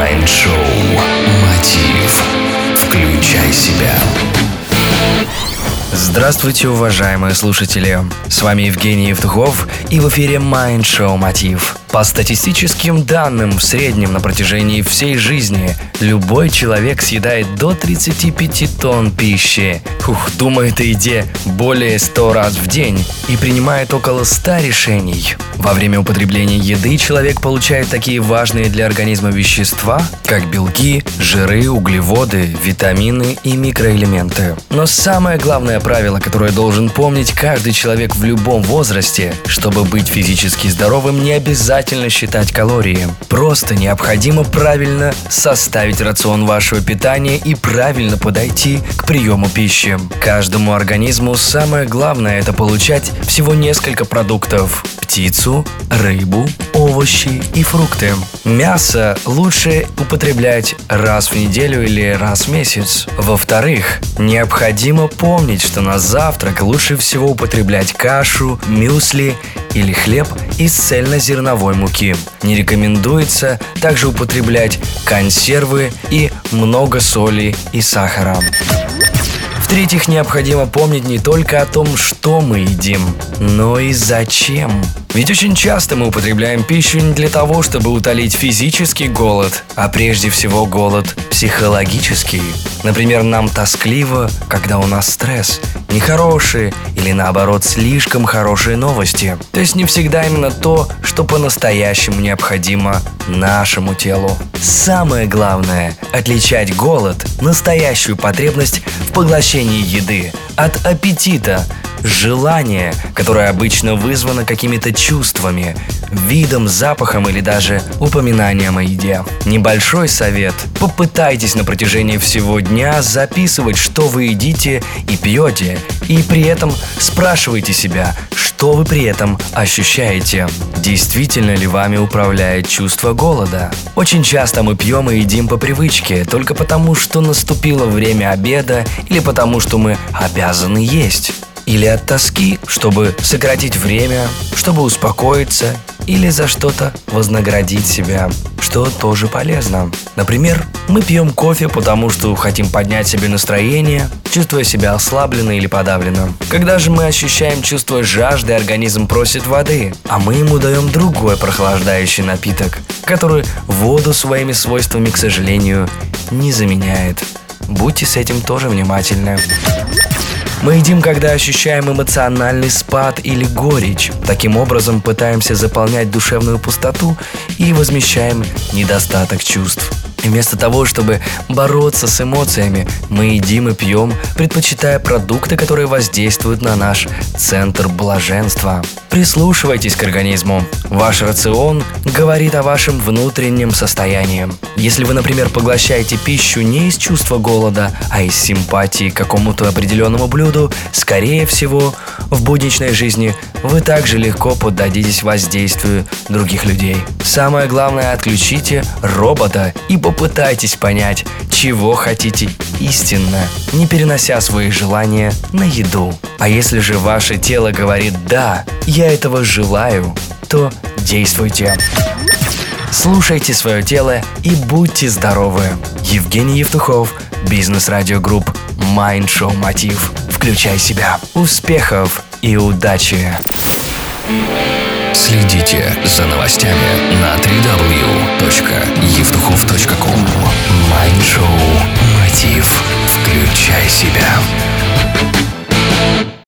Майнд-шоу «Мотив». Включай себя. Здравствуйте, уважаемые слушатели! С вами Евгений Евтухов и в эфире Mind Show Мотив. По статистическим данным, в среднем на протяжении всей жизни любой человек съедает до 35 тонн пищи. Ух, думает о еде более 100 раз в день и принимает около 100 решений. Во время употребления еды человек получает такие важные для организма вещества, как белки, жиры, углеводы, витамины и микроэлементы. Но самое главное правило, которое должен помнить каждый человек в любом возрасте, чтобы быть физически здоровым, не обязательно считать калории. Просто необходимо правильно составить рацион вашего питания и правильно подойти к приему пищи. Каждому организму самое главное это получать всего несколько продуктов птицу, рыбу, овощи и фрукты. Мясо лучше употреблять раз в неделю или раз в месяц. Во-вторых, необходимо помнить, что на завтрак лучше всего употреблять кашу, мюсли или хлеб из цельнозерновой муки. Не рекомендуется также употреблять консервы и много соли и сахара. В-третьих, необходимо помнить не только о том, что мы едим, но и зачем. Ведь очень часто мы употребляем пищу не для того, чтобы утолить физический голод, а прежде всего голод психологический. Например, нам тоскливо, когда у нас стресс, нехорошие или наоборот слишком хорошие новости. То есть не всегда именно то, что по-настоящему необходимо нашему телу. Самое главное – отличать голод, настоящую потребность в поглощении еды, от аппетита, желание, которое обычно вызвано какими-то чувствами, видом, запахом или даже упоминанием о еде. Небольшой совет. Попытайтесь на протяжении всего дня записывать, что вы едите и пьете, и при этом спрашивайте себя, что вы при этом ощущаете. Действительно ли вами управляет чувство голода? Очень часто мы пьем и едим по привычке, только потому, что наступило время обеда или потому, что мы обязаны есть или от тоски, чтобы сократить время, чтобы успокоиться или за что-то вознаградить себя, что тоже полезно. Например, мы пьем кофе, потому что хотим поднять себе настроение, чувствуя себя ослабленно или подавленно. Когда же мы ощущаем чувство жажды, организм просит воды, а мы ему даем другой прохлаждающий напиток, который воду своими свойствами, к сожалению, не заменяет. Будьте с этим тоже внимательны. Мы едим, когда ощущаем эмоциональный спад или горечь. Таким образом пытаемся заполнять душевную пустоту и возмещаем недостаток чувств. Вместо того, чтобы бороться с эмоциями, мы едим и пьем, предпочитая продукты, которые воздействуют на наш центр блаженства. Прислушивайтесь к организму. Ваш рацион говорит о вашем внутреннем состоянии. Если вы, например, поглощаете пищу не из чувства голода, а из симпатии к какому-то определенному блюду, скорее всего, в будничной жизни вы также легко поддадитесь воздействию других людей. Самое главное, отключите робота и попытайтесь понять, чего хотите истинно, не перенося свои желания на еду. А если же ваше тело говорит «да, я этого желаю», то действуйте. Слушайте свое тело и будьте здоровы. Евгений Евтухов, Бизнес Радио Групп, Mind Show Мотив. Включай себя. Успехов и удачи! Следите за новостями на www.евтухов.ком Майншоу «Мотив». Включай себя.